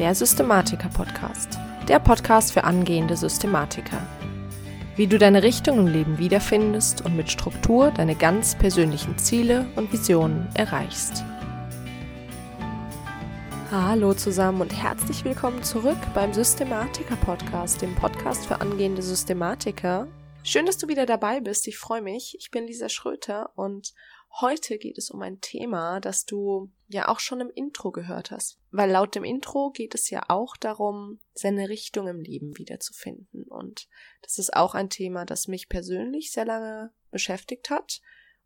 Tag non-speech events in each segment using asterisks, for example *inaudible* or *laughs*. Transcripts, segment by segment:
der Systematiker-Podcast. Der Podcast für angehende Systematiker. Wie du deine Richtung im Leben wiederfindest und mit Struktur deine ganz persönlichen Ziele und Visionen erreichst. Hallo zusammen und herzlich willkommen zurück beim Systematiker-Podcast, dem Podcast für angehende Systematiker. Schön, dass du wieder dabei bist. Ich freue mich. Ich bin Lisa Schröter und Heute geht es um ein Thema, das du ja auch schon im Intro gehört hast. Weil laut dem Intro geht es ja auch darum, seine Richtung im Leben wiederzufinden. Und das ist auch ein Thema, das mich persönlich sehr lange beschäftigt hat.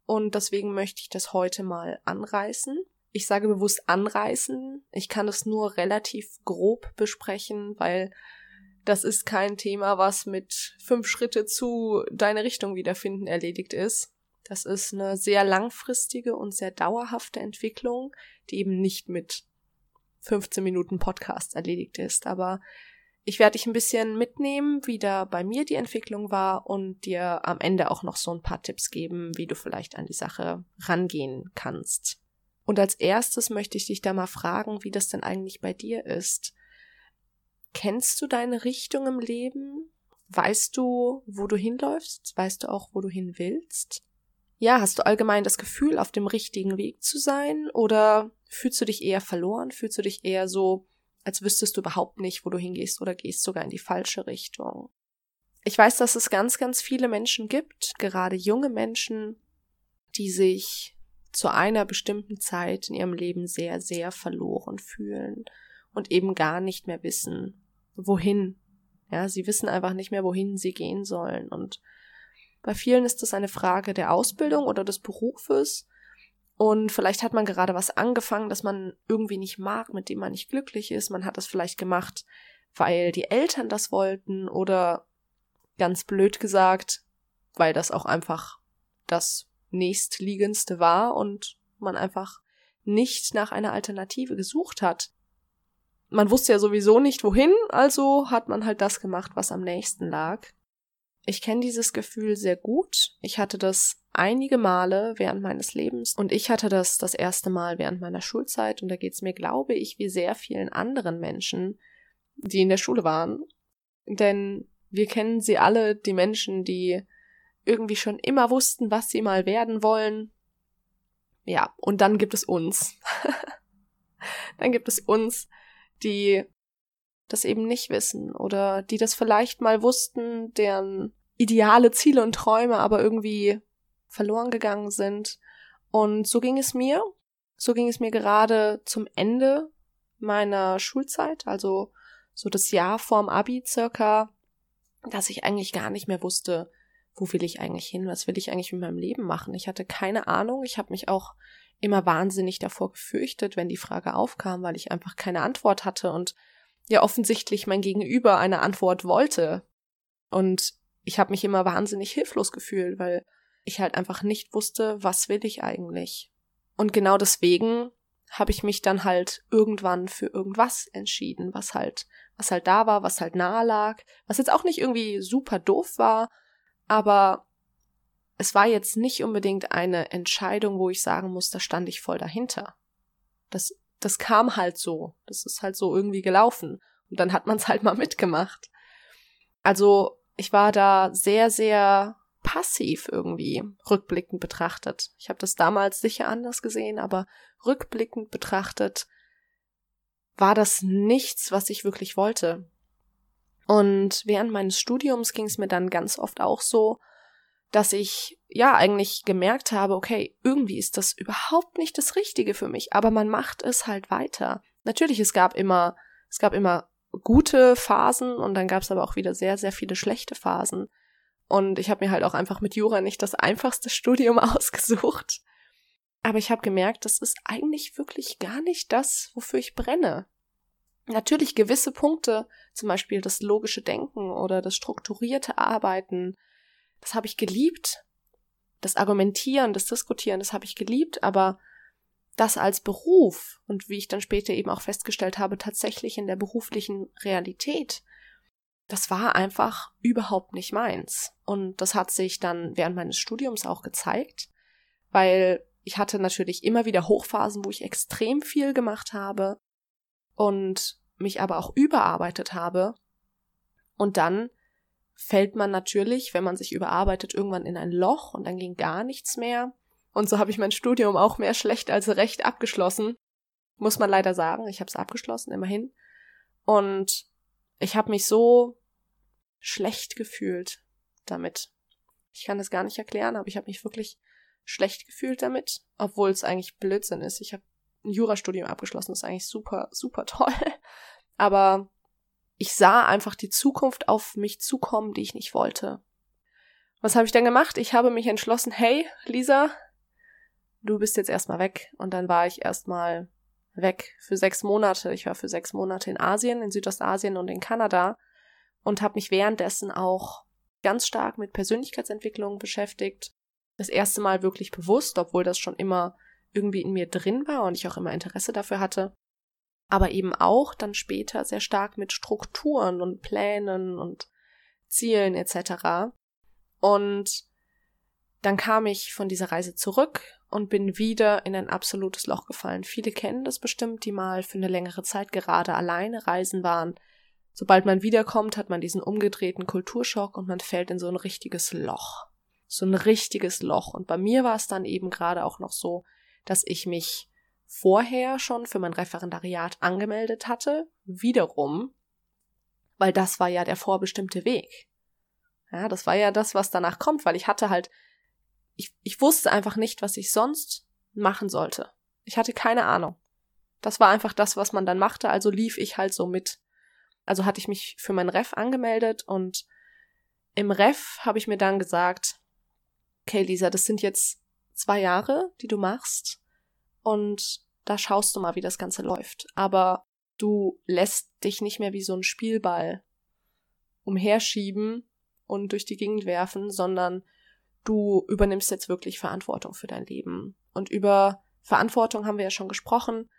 Und deswegen möchte ich das heute mal anreißen. Ich sage bewusst anreißen. Ich kann es nur relativ grob besprechen, weil das ist kein Thema, was mit fünf Schritte zu deine Richtung wiederfinden erledigt ist. Das ist eine sehr langfristige und sehr dauerhafte Entwicklung, die eben nicht mit 15 Minuten Podcast erledigt ist. Aber ich werde dich ein bisschen mitnehmen, wie da bei mir die Entwicklung war und dir am Ende auch noch so ein paar Tipps geben, wie du vielleicht an die Sache rangehen kannst. Und als erstes möchte ich dich da mal fragen, wie das denn eigentlich bei dir ist. Kennst du deine Richtung im Leben? Weißt du, wo du hinläufst? Weißt du auch, wo du hin willst? Ja, hast du allgemein das Gefühl, auf dem richtigen Weg zu sein? Oder fühlst du dich eher verloren? Fühlst du dich eher so, als wüsstest du überhaupt nicht, wo du hingehst oder gehst sogar in die falsche Richtung? Ich weiß, dass es ganz, ganz viele Menschen gibt, gerade junge Menschen, die sich zu einer bestimmten Zeit in ihrem Leben sehr, sehr verloren fühlen und eben gar nicht mehr wissen, wohin. Ja, sie wissen einfach nicht mehr, wohin sie gehen sollen und bei vielen ist das eine Frage der Ausbildung oder des Berufes. Und vielleicht hat man gerade was angefangen, das man irgendwie nicht mag, mit dem man nicht glücklich ist. Man hat das vielleicht gemacht, weil die Eltern das wollten oder ganz blöd gesagt, weil das auch einfach das nächstliegendste war und man einfach nicht nach einer Alternative gesucht hat. Man wusste ja sowieso nicht wohin, also hat man halt das gemacht, was am nächsten lag. Ich kenne dieses Gefühl sehr gut. Ich hatte das einige Male während meines Lebens und ich hatte das das erste Mal während meiner Schulzeit und da geht es mir, glaube ich, wie sehr vielen anderen Menschen, die in der Schule waren. Denn wir kennen sie alle, die Menschen, die irgendwie schon immer wussten, was sie mal werden wollen. Ja, und dann gibt es uns. *laughs* dann gibt es uns, die das eben nicht wissen oder die das vielleicht mal wussten, deren ideale Ziele und Träume aber irgendwie verloren gegangen sind. Und so ging es mir. So ging es mir gerade zum Ende meiner Schulzeit, also so das Jahr vorm Abi circa, dass ich eigentlich gar nicht mehr wusste, wo will ich eigentlich hin, was will ich eigentlich mit meinem Leben machen. Ich hatte keine Ahnung, ich habe mich auch immer wahnsinnig davor gefürchtet, wenn die Frage aufkam, weil ich einfach keine Antwort hatte und ja offensichtlich mein Gegenüber eine Antwort wollte. Und ich habe mich immer wahnsinnig hilflos gefühlt, weil ich halt einfach nicht wusste, was will ich eigentlich. Und genau deswegen habe ich mich dann halt irgendwann für irgendwas entschieden, was halt, was halt da war, was halt nahe lag, was jetzt auch nicht irgendwie super doof war, aber es war jetzt nicht unbedingt eine Entscheidung, wo ich sagen muss, da stand ich voll dahinter. Das das kam halt so. Das ist halt so irgendwie gelaufen. Und dann hat man es halt mal mitgemacht. Also ich war da sehr, sehr passiv irgendwie rückblickend betrachtet. Ich habe das damals sicher anders gesehen, aber rückblickend betrachtet war das nichts, was ich wirklich wollte. Und während meines Studiums ging es mir dann ganz oft auch so, dass ich ja eigentlich gemerkt habe, okay, irgendwie ist das überhaupt nicht das Richtige für mich, aber man macht es halt weiter. Natürlich, es gab immer, es gab immer gute Phasen und dann gab es aber auch wieder sehr, sehr viele schlechte Phasen. Und ich habe mir halt auch einfach mit Jura nicht das einfachste *laughs* Studium ausgesucht. Aber ich habe gemerkt, das ist eigentlich wirklich gar nicht das, wofür ich brenne. Natürlich gewisse Punkte, zum Beispiel das logische Denken oder das strukturierte Arbeiten, das habe ich geliebt. Das Argumentieren, das Diskutieren, das habe ich geliebt, aber das als Beruf und wie ich dann später eben auch festgestellt habe, tatsächlich in der beruflichen Realität, das war einfach überhaupt nicht meins. Und das hat sich dann während meines Studiums auch gezeigt, weil ich hatte natürlich immer wieder Hochphasen, wo ich extrem viel gemacht habe und mich aber auch überarbeitet habe. Und dann fällt man natürlich, wenn man sich überarbeitet, irgendwann in ein Loch und dann ging gar nichts mehr. Und so habe ich mein Studium auch mehr schlecht als recht abgeschlossen. Muss man leider sagen. Ich habe es abgeschlossen, immerhin. Und ich habe mich so schlecht gefühlt damit. Ich kann das gar nicht erklären, aber ich habe mich wirklich schlecht gefühlt damit, obwohl es eigentlich Blödsinn ist. Ich habe ein Jurastudium abgeschlossen, das ist eigentlich super, super *laughs* toll. Aber ich sah einfach die Zukunft auf mich zukommen, die ich nicht wollte. Was habe ich dann gemacht? Ich habe mich entschlossen, hey, Lisa, du bist jetzt erstmal weg. Und dann war ich erstmal weg für sechs Monate. Ich war für sechs Monate in Asien, in Südostasien und in Kanada und habe mich währenddessen auch ganz stark mit Persönlichkeitsentwicklung beschäftigt. Das erste Mal wirklich bewusst, obwohl das schon immer irgendwie in mir drin war und ich auch immer Interesse dafür hatte. Aber eben auch dann später sehr stark mit Strukturen und Plänen und Zielen etc. Und dann kam ich von dieser Reise zurück und bin wieder in ein absolutes Loch gefallen. Viele kennen das bestimmt, die mal für eine längere Zeit gerade alleine reisen waren. Sobald man wiederkommt, hat man diesen umgedrehten Kulturschock und man fällt in so ein richtiges Loch. So ein richtiges Loch. Und bei mir war es dann eben gerade auch noch so, dass ich mich vorher schon für mein Referendariat angemeldet hatte, wiederum, weil das war ja der vorbestimmte Weg. Ja, das war ja das, was danach kommt, weil ich hatte halt, ich, ich wusste einfach nicht, was ich sonst machen sollte. Ich hatte keine Ahnung. Das war einfach das, was man dann machte, also lief ich halt so mit. Also hatte ich mich für mein Ref angemeldet und im Ref habe ich mir dann gesagt, okay, Lisa, das sind jetzt zwei Jahre, die du machst. Und da schaust du mal, wie das Ganze läuft. Aber du lässt dich nicht mehr wie so ein Spielball umherschieben und durch die Gegend werfen, sondern du übernimmst jetzt wirklich Verantwortung für dein Leben. Und über Verantwortung haben wir ja schon gesprochen,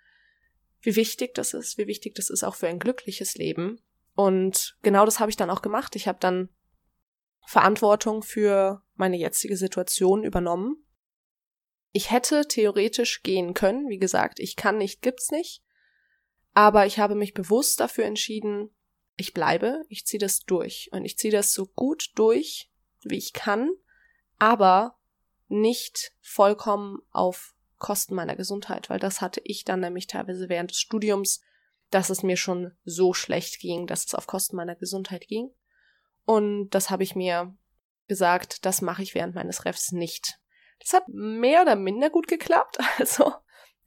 wie wichtig das ist, wie wichtig das ist auch für ein glückliches Leben. Und genau das habe ich dann auch gemacht. Ich habe dann Verantwortung für meine jetzige Situation übernommen. Ich hätte theoretisch gehen können, wie gesagt, ich kann nicht, gibt's nicht. Aber ich habe mich bewusst dafür entschieden, ich bleibe, ich ziehe das durch und ich ziehe das so gut durch, wie ich kann, aber nicht vollkommen auf Kosten meiner Gesundheit, weil das hatte ich dann nämlich teilweise während des Studiums, dass es mir schon so schlecht ging, dass es auf Kosten meiner Gesundheit ging. Und das habe ich mir gesagt, das mache ich während meines Refs nicht. Das hat mehr oder minder gut geklappt. *laughs* Also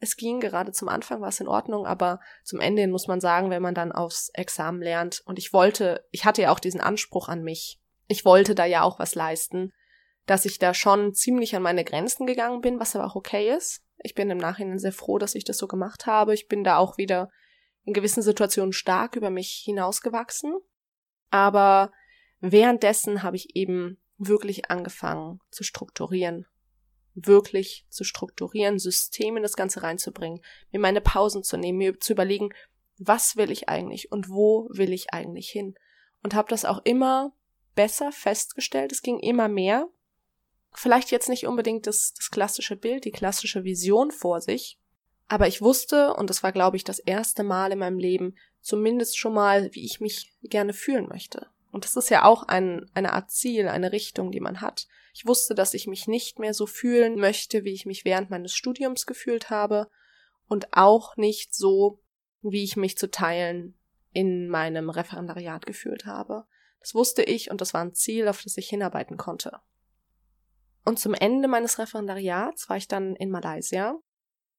es ging gerade zum Anfang, war es in Ordnung, aber zum Ende muss man sagen, wenn man dann aufs Examen lernt, und ich wollte, ich hatte ja auch diesen Anspruch an mich, ich wollte da ja auch was leisten, dass ich da schon ziemlich an meine Grenzen gegangen bin, was aber auch okay ist. Ich bin im Nachhinein sehr froh, dass ich das so gemacht habe. Ich bin da auch wieder in gewissen Situationen stark über mich hinausgewachsen. Aber Währenddessen habe ich eben wirklich angefangen zu strukturieren. Wirklich zu strukturieren, Systeme in das Ganze reinzubringen, mir meine Pausen zu nehmen, mir zu überlegen, was will ich eigentlich und wo will ich eigentlich hin. Und habe das auch immer besser festgestellt. Es ging immer mehr. Vielleicht jetzt nicht unbedingt das, das klassische Bild, die klassische Vision vor sich. Aber ich wusste, und das war, glaube ich, das erste Mal in meinem Leben, zumindest schon mal, wie ich mich gerne fühlen möchte. Und das ist ja auch ein, eine Art Ziel, eine Richtung, die man hat. Ich wusste, dass ich mich nicht mehr so fühlen möchte, wie ich mich während meines Studiums gefühlt habe und auch nicht so, wie ich mich zu Teilen in meinem Referendariat gefühlt habe. Das wusste ich und das war ein Ziel, auf das ich hinarbeiten konnte. Und zum Ende meines Referendariats war ich dann in Malaysia.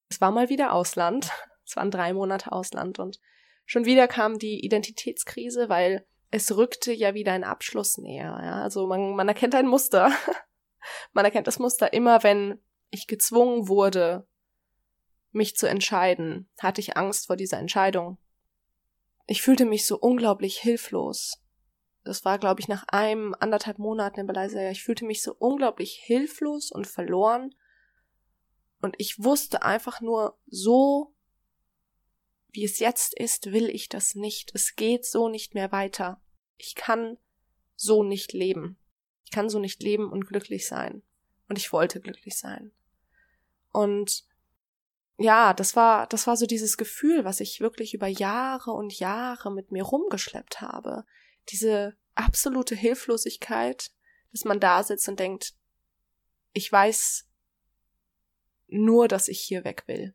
Es war mal wieder Ausland. *laughs* Es waren drei Monate Ausland und schon wieder kam die Identitätskrise, weil es rückte ja wieder ein Abschluss näher. Ja? Also man, man erkennt ein Muster. *laughs* man erkennt das Muster immer, wenn ich gezwungen wurde, mich zu entscheiden, hatte ich Angst vor dieser Entscheidung. Ich fühlte mich so unglaublich hilflos. Das war, glaube ich, nach einem, anderthalb Monaten in Malaysia. Ich fühlte mich so unglaublich hilflos und verloren. Und ich wusste einfach nur, so wie es jetzt ist, will ich das nicht. Es geht so nicht mehr weiter. Ich kann so nicht leben. Ich kann so nicht leben und glücklich sein. Und ich wollte glücklich sein. Und ja, das war, das war so dieses Gefühl, was ich wirklich über Jahre und Jahre mit mir rumgeschleppt habe. Diese absolute Hilflosigkeit, dass man da sitzt und denkt, ich weiß nur, dass ich hier weg will.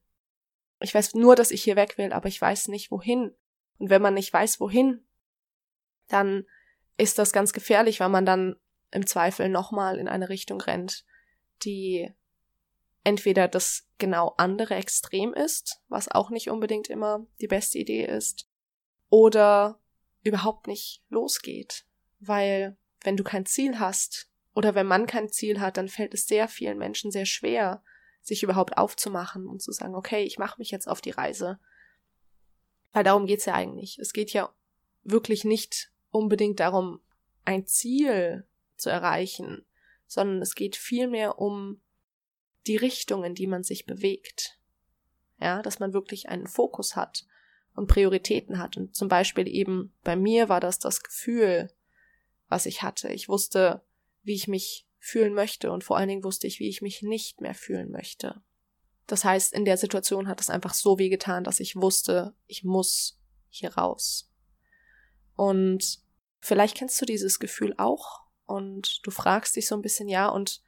Ich weiß nur, dass ich hier weg will, aber ich weiß nicht wohin. Und wenn man nicht weiß wohin, dann ist das ganz gefährlich, weil man dann im Zweifel nochmal in eine Richtung rennt, die entweder das genau andere Extrem ist, was auch nicht unbedingt immer die beste Idee ist, oder überhaupt nicht losgeht. Weil wenn du kein Ziel hast, oder wenn man kein Ziel hat, dann fällt es sehr vielen Menschen sehr schwer, sich überhaupt aufzumachen und zu sagen, okay, ich mache mich jetzt auf die Reise. Weil darum geht's ja eigentlich. Es geht ja wirklich nicht unbedingt darum, ein Ziel zu erreichen, sondern es geht vielmehr um die Richtung, in die man sich bewegt. Ja, dass man wirklich einen Fokus hat und Prioritäten hat. Und zum Beispiel eben bei mir war das das Gefühl, was ich hatte. Ich wusste, wie ich mich fühlen möchte und vor allen Dingen wusste ich, wie ich mich nicht mehr fühlen möchte. Das heißt, in der Situation hat es einfach so weh getan, dass ich wusste, ich muss hier raus. Und vielleicht kennst du dieses Gefühl auch und du fragst dich so ein bisschen, ja, und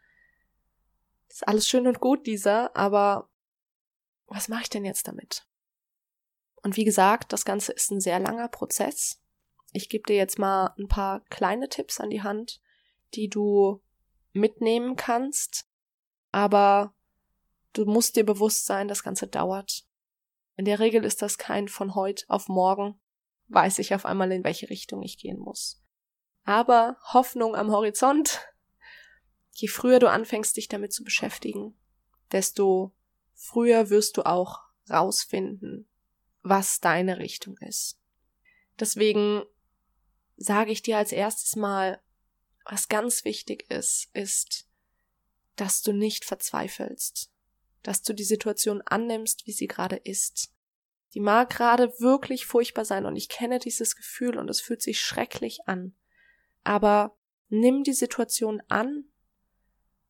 ist alles schön und gut, dieser, aber was mache ich denn jetzt damit? Und wie gesagt, das Ganze ist ein sehr langer Prozess. Ich gebe dir jetzt mal ein paar kleine Tipps an die Hand, die du mitnehmen kannst, aber du musst dir bewusst sein, das Ganze dauert. In der Regel ist das kein von heute auf morgen, weiß ich auf einmal, in welche Richtung ich gehen muss. Aber Hoffnung am Horizont je früher du anfängst, dich damit zu beschäftigen, desto früher wirst du auch rausfinden, was deine Richtung ist. Deswegen sage ich dir als erstes mal, was ganz wichtig ist, ist, dass du nicht verzweifelst, dass du die Situation annimmst, wie sie gerade ist. Die mag gerade wirklich furchtbar sein und ich kenne dieses Gefühl und es fühlt sich schrecklich an. Aber nimm die Situation an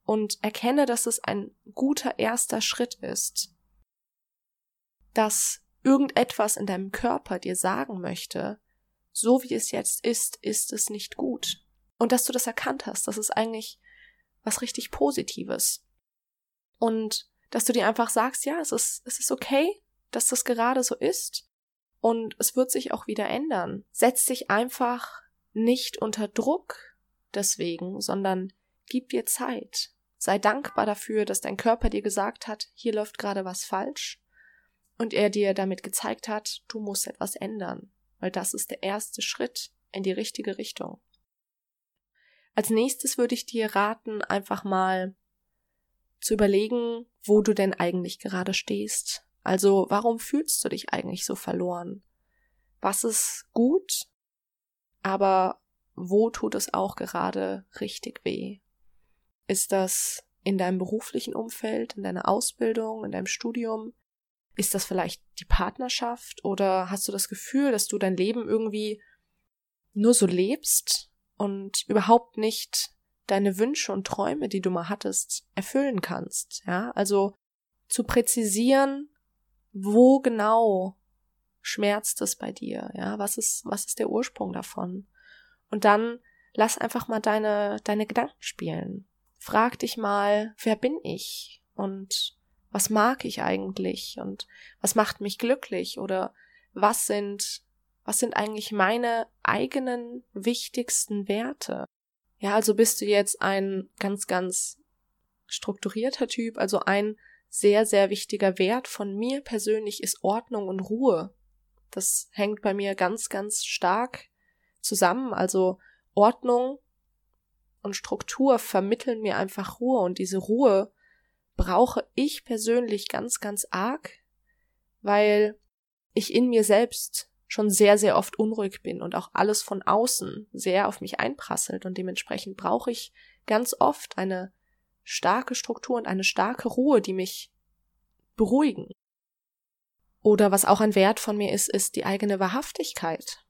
und erkenne, dass es ein guter erster Schritt ist, dass irgendetwas in deinem Körper dir sagen möchte, so wie es jetzt ist, ist es nicht gut. Und dass du das erkannt hast, das ist eigentlich was richtig Positives. Und dass du dir einfach sagst, ja, es ist, es ist okay, dass das gerade so ist. Und es wird sich auch wieder ändern. Setz dich einfach nicht unter Druck deswegen, sondern gib dir Zeit. Sei dankbar dafür, dass dein Körper dir gesagt hat, hier läuft gerade was falsch und er dir damit gezeigt hat, du musst etwas ändern, weil das ist der erste Schritt in die richtige Richtung. Als nächstes würde ich dir raten, einfach mal zu überlegen, wo du denn eigentlich gerade stehst. Also warum fühlst du dich eigentlich so verloren? Was ist gut, aber wo tut es auch gerade richtig weh? Ist das in deinem beruflichen Umfeld, in deiner Ausbildung, in deinem Studium? Ist das vielleicht die Partnerschaft oder hast du das Gefühl, dass du dein Leben irgendwie nur so lebst und überhaupt nicht deine Wünsche und Träume, die du mal hattest, erfüllen kannst? Ja, also zu präzisieren, wo genau schmerzt es bei dir? Ja, was ist, was ist der Ursprung davon? Und dann lass einfach mal deine, deine Gedanken spielen frag dich mal, wer bin ich und was mag ich eigentlich und was macht mich glücklich oder was sind, was sind eigentlich meine eigenen wichtigsten Werte? Ja, also bist du jetzt ein ganz, ganz strukturierter Typ, also ein sehr, sehr wichtiger Wert von mir persönlich ist Ordnung und Ruhe. Das hängt bei mir ganz, ganz stark zusammen. Also Ordnung und Struktur vermitteln mir einfach Ruhe und diese Ruhe brauche ich persönlich ganz, ganz arg, weil ich in mir selbst schon sehr, sehr oft unruhig bin und auch alles von außen sehr auf mich einprasselt und dementsprechend brauche ich ganz oft eine starke Struktur und eine starke Ruhe, die mich beruhigen. Oder was auch ein Wert von mir ist, ist die eigene Wahrhaftigkeit.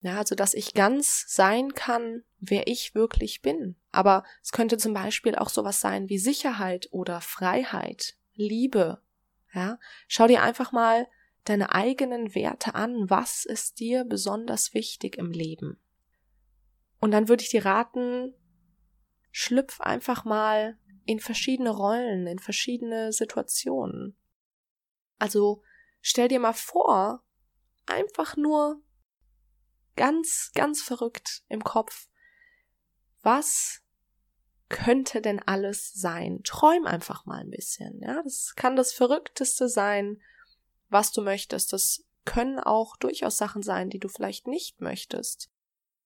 Ja, also dass ich ganz sein kann, wer ich wirklich bin. Aber es könnte zum Beispiel auch sowas sein wie Sicherheit oder Freiheit, Liebe. Ja, schau dir einfach mal deine eigenen Werte an. Was ist dir besonders wichtig im Leben? Und dann würde ich dir raten, schlüpf einfach mal in verschiedene Rollen, in verschiedene Situationen. Also stell dir mal vor, einfach nur ganz, ganz verrückt im Kopf, was könnte denn alles sein? Träum einfach mal ein bisschen, ja. Das kann das Verrückteste sein, was du möchtest. Das können auch durchaus Sachen sein, die du vielleicht nicht möchtest.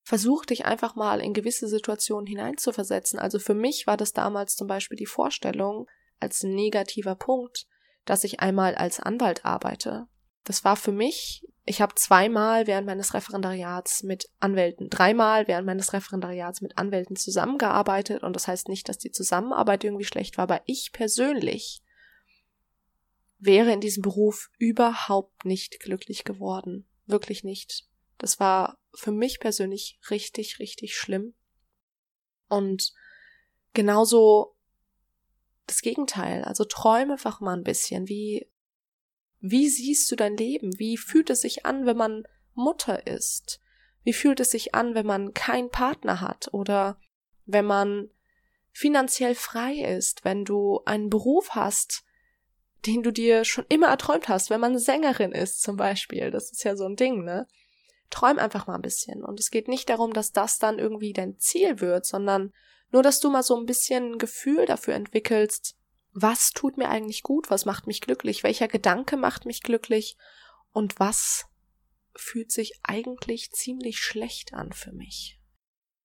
Versuch dich einfach mal in gewisse Situationen hineinzuversetzen. Also für mich war das damals zum Beispiel die Vorstellung als negativer Punkt, dass ich einmal als Anwalt arbeite. Das war für mich, ich habe zweimal während meines Referendariats mit Anwälten, dreimal während meines Referendariats mit Anwälten zusammengearbeitet und das heißt nicht, dass die Zusammenarbeit irgendwie schlecht war, aber ich persönlich wäre in diesem Beruf überhaupt nicht glücklich geworden. Wirklich nicht. Das war für mich persönlich richtig, richtig schlimm. Und genauso das Gegenteil. Also träume einfach mal ein bisschen. Wie, wie siehst du dein Leben? Wie fühlt es sich an, wenn man Mutter ist? Wie fühlt es sich an, wenn man keinen Partner hat oder wenn man finanziell frei ist, wenn du einen Beruf hast, den du dir schon immer erträumt hast, wenn man Sängerin ist zum Beispiel. Das ist ja so ein Ding, ne? Träum einfach mal ein bisschen. Und es geht nicht darum, dass das dann irgendwie dein Ziel wird, sondern nur, dass du mal so ein bisschen ein Gefühl dafür entwickelst, was tut mir eigentlich gut, was macht mich glücklich, welcher Gedanke macht mich glücklich und was fühlt sich eigentlich ziemlich schlecht an für mich.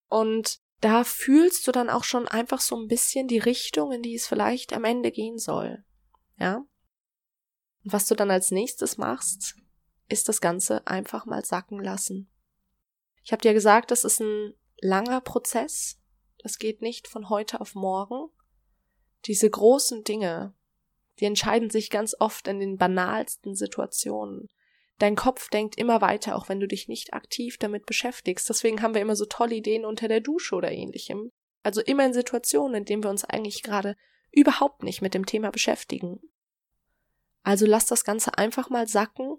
Und da fühlst du dann auch schon einfach so ein bisschen die Richtung, in die es vielleicht am Ende gehen soll. Ja? Und was du dann als nächstes machst, ist das Ganze einfach mal sacken lassen. Ich habe dir gesagt, das ist ein langer Prozess. Das geht nicht von heute auf morgen. Diese großen Dinge, die entscheiden sich ganz oft in den banalsten Situationen. Dein Kopf denkt immer weiter, auch wenn du dich nicht aktiv damit beschäftigst. Deswegen haben wir immer so tolle Ideen unter der Dusche oder ähnlichem. Also immer in Situationen, in denen wir uns eigentlich gerade überhaupt nicht mit dem Thema beschäftigen. Also lass das Ganze einfach mal sacken.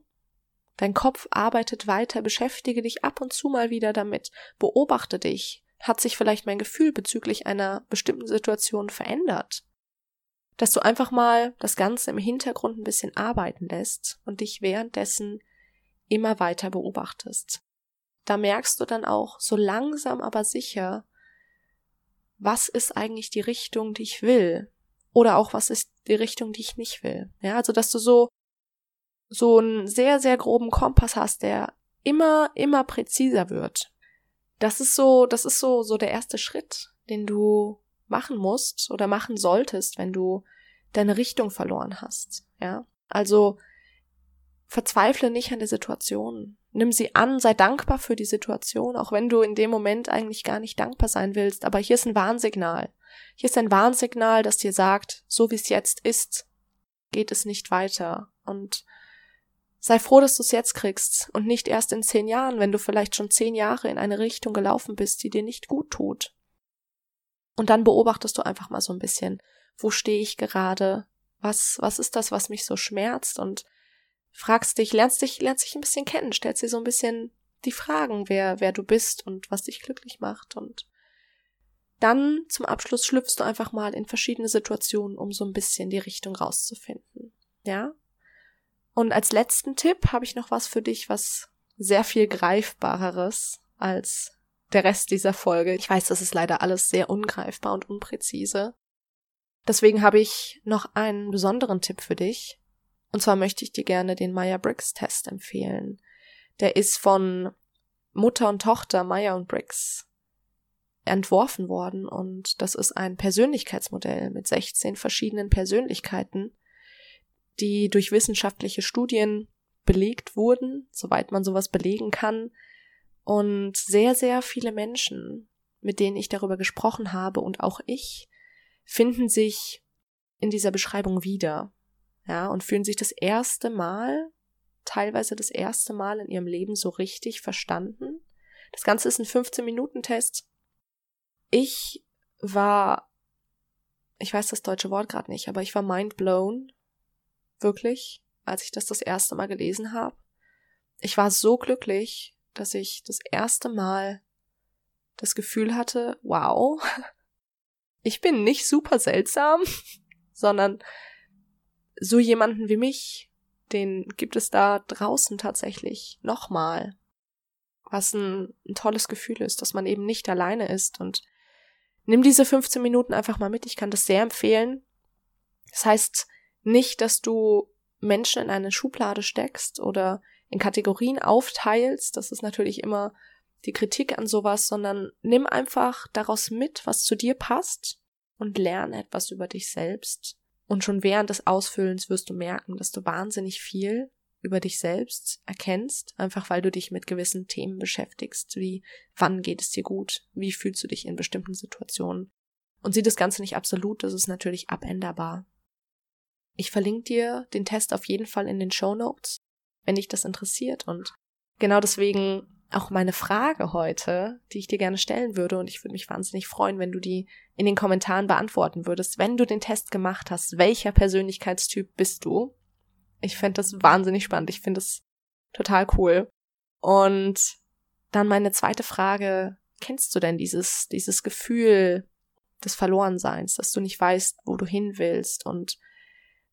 Dein Kopf arbeitet weiter, beschäftige dich ab und zu mal wieder damit, beobachte dich. Hat sich vielleicht mein Gefühl bezüglich einer bestimmten Situation verändert? Dass du einfach mal das Ganze im Hintergrund ein bisschen arbeiten lässt und dich währenddessen immer weiter beobachtest. Da merkst du dann auch so langsam aber sicher, was ist eigentlich die Richtung, die ich will? Oder auch, was ist die Richtung, die ich nicht will? Ja, also, dass du so, so einen sehr, sehr groben Kompass hast, der immer, immer präziser wird. Das ist so, das ist so, so der erste Schritt, den du machen musst oder machen solltest, wenn du deine Richtung verloren hast. Ja, also, verzweifle nicht an der Situation. Nimm sie an, sei dankbar für die Situation, auch wenn du in dem Moment eigentlich gar nicht dankbar sein willst. Aber hier ist ein Warnsignal. Hier ist ein Warnsignal, das dir sagt, so wie es jetzt ist, geht es nicht weiter. Und sei froh, dass du es jetzt kriegst und nicht erst in zehn Jahren, wenn du vielleicht schon zehn Jahre in eine Richtung gelaufen bist, die dir nicht gut tut. Und dann beobachtest du einfach mal so ein bisschen, wo stehe ich gerade? Was, was ist das, was mich so schmerzt? Und fragst dich, lernst dich, lernst dich ein bisschen kennen, stellst dir so ein bisschen die Fragen, wer, wer du bist und was dich glücklich macht und dann zum Abschluss schlüpfst du einfach mal in verschiedene Situationen, um so ein bisschen die Richtung rauszufinden. Ja? Und als letzten Tipp habe ich noch was für dich, was sehr viel greifbareres als der Rest dieser Folge. Ich weiß, das ist leider alles sehr ungreifbar und unpräzise. Deswegen habe ich noch einen besonderen Tipp für dich. Und zwar möchte ich dir gerne den Meyer-Briggs-Test empfehlen. Der ist von Mutter und Tochter Meyer und Briggs entworfen worden und das ist ein Persönlichkeitsmodell mit 16 verschiedenen Persönlichkeiten, die durch wissenschaftliche Studien belegt wurden, soweit man sowas belegen kann, und sehr, sehr viele Menschen, mit denen ich darüber gesprochen habe und auch ich, finden sich in dieser Beschreibung wieder ja, und fühlen sich das erste Mal, teilweise das erste Mal in ihrem Leben so richtig verstanden. Das Ganze ist ein 15-Minuten-Test. Ich war, ich weiß das deutsche Wort gerade nicht, aber ich war mind blown. wirklich, als ich das das erste Mal gelesen habe. Ich war so glücklich, dass ich das erste Mal das Gefühl hatte, wow, *laughs* ich bin nicht super seltsam, *laughs* sondern so jemanden wie mich, den gibt es da draußen tatsächlich nochmal. Was ein, ein tolles Gefühl ist, dass man eben nicht alleine ist und nimm diese 15 Minuten einfach mal mit. Ich kann das sehr empfehlen. Das heißt nicht, dass du Menschen in eine Schublade steckst oder in Kategorien aufteilst. Das ist natürlich immer die Kritik an sowas, sondern nimm einfach daraus mit, was zu dir passt und lerne etwas über dich selbst. Und schon während des Ausfüllens wirst du merken, dass du wahnsinnig viel über dich selbst erkennst, einfach weil du dich mit gewissen Themen beschäftigst, wie wann geht es dir gut, wie fühlst du dich in bestimmten Situationen. Und sieh das Ganze nicht absolut, das ist natürlich abänderbar. Ich verlinke dir den Test auf jeden Fall in den Show Notes, wenn dich das interessiert. Und genau deswegen auch meine Frage heute, die ich dir gerne stellen würde. Und ich würde mich wahnsinnig freuen, wenn du die in den Kommentaren beantworten würdest. Wenn du den Test gemacht hast, welcher Persönlichkeitstyp bist du? Ich fände das wahnsinnig spannend. Ich finde es total cool. Und dann meine zweite Frage, kennst du denn dieses, dieses Gefühl des Verlorenseins, dass du nicht weißt, wo du hin willst? Und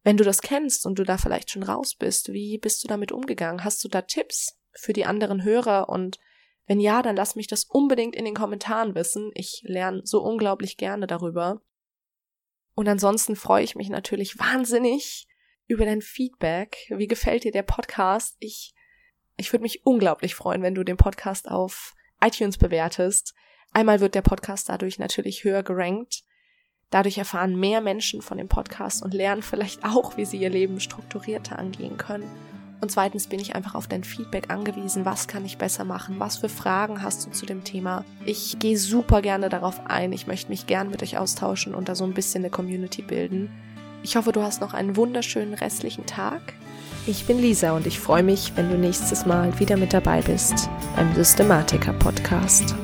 wenn du das kennst und du da vielleicht schon raus bist, wie bist du damit umgegangen? Hast du da Tipps für die anderen Hörer? Und wenn ja, dann lass mich das unbedingt in den Kommentaren wissen. Ich lerne so unglaublich gerne darüber. Und ansonsten freue ich mich natürlich wahnsinnig, über dein Feedback. Wie gefällt dir der Podcast? Ich, ich würde mich unglaublich freuen, wenn du den Podcast auf iTunes bewertest. Einmal wird der Podcast dadurch natürlich höher gerankt. Dadurch erfahren mehr Menschen von dem Podcast und lernen vielleicht auch, wie sie ihr Leben strukturierter angehen können. Und zweitens bin ich einfach auf dein Feedback angewiesen. Was kann ich besser machen? Was für Fragen hast du zu dem Thema? Ich gehe super gerne darauf ein. Ich möchte mich gern mit euch austauschen und da so ein bisschen eine Community bilden. Ich hoffe, du hast noch einen wunderschönen restlichen Tag. Ich bin Lisa und ich freue mich, wenn du nächstes Mal wieder mit dabei bist beim Systematiker Podcast.